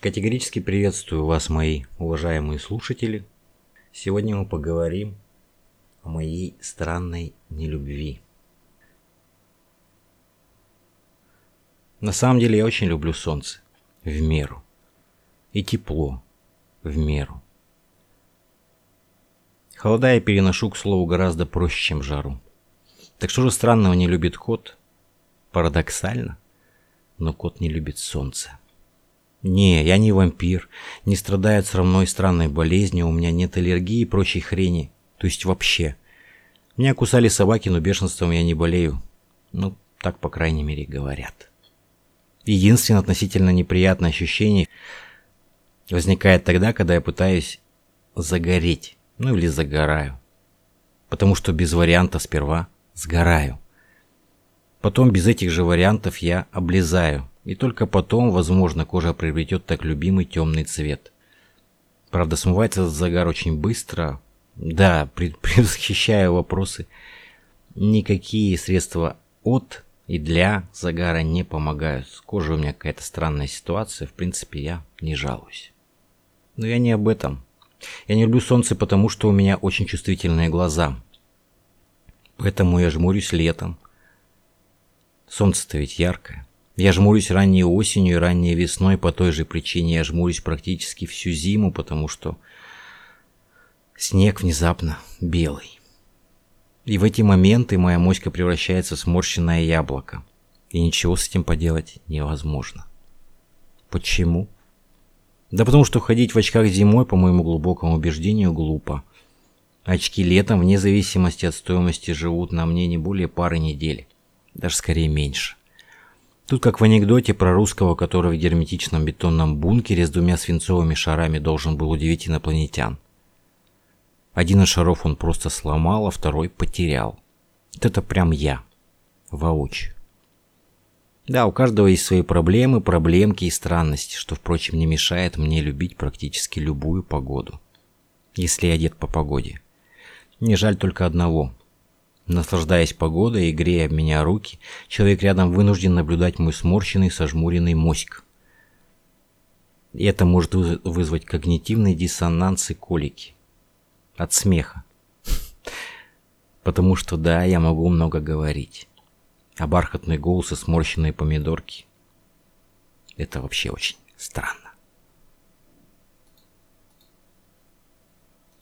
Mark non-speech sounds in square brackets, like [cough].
Категорически приветствую вас, мои уважаемые слушатели. Сегодня мы поговорим о моей странной нелюбви. На самом деле я очень люблю солнце в меру и тепло в меру. Холода я переношу, к слову, гораздо проще, чем жару. Так что же странного не любит кот? Парадоксально, но кот не любит солнце. Не, я не вампир, не страдаю от срамной странной болезни, у меня нет аллергии и прочей хрени. То есть вообще. Меня кусали собаки, но бешенством я не болею. Ну, так, по крайней мере, говорят. Единственное относительно неприятное ощущение возникает тогда, когда я пытаюсь загореть, ну или загораю. Потому что без варианта сперва сгораю. Потом без этих же вариантов я облизаю, и только потом, возможно, кожа приобретет так любимый темный цвет. Правда, смывается загар очень быстро. Да, [laughs] предвосхищаю вопросы. Никакие средства от и для загара не помогают. С кожей у меня какая-то странная ситуация. В принципе, я не жалуюсь. Но я не об этом. Я не люблю солнце, потому что у меня очень чувствительные глаза. Поэтому я жмурюсь летом. Солнце-то ведь яркое. Я жмурюсь ранней осенью и ранней весной по той же причине. Я жмурюсь практически всю зиму, потому что снег внезапно белый. И в эти моменты моя моська превращается в сморщенное яблоко. И ничего с этим поделать невозможно. Почему? Да потому что ходить в очках зимой, по моему глубокому убеждению, глупо. Очки летом, вне зависимости от стоимости, живут на мне не более пары недель. Даже скорее меньше. Тут как в анекдоте про русского, который в герметичном бетонном бункере с двумя свинцовыми шарами должен был удивить инопланетян. Один из шаров он просто сломал, а второй потерял. Вот это прям я. Воочию. Да, у каждого есть свои проблемы, проблемки и странности, что, впрочем, не мешает мне любить практически любую погоду. Если я одет по погоде. Не жаль только одного. Наслаждаясь погодой и грея меня руки, человек рядом вынужден наблюдать мой сморщенный, сожмуренный моськ. И это может вызвать когнитивный диссонанс и колики. От смеха. Потому что да, я могу много говорить. А бархатный голос и сморщенные помидорки – это вообще очень странно.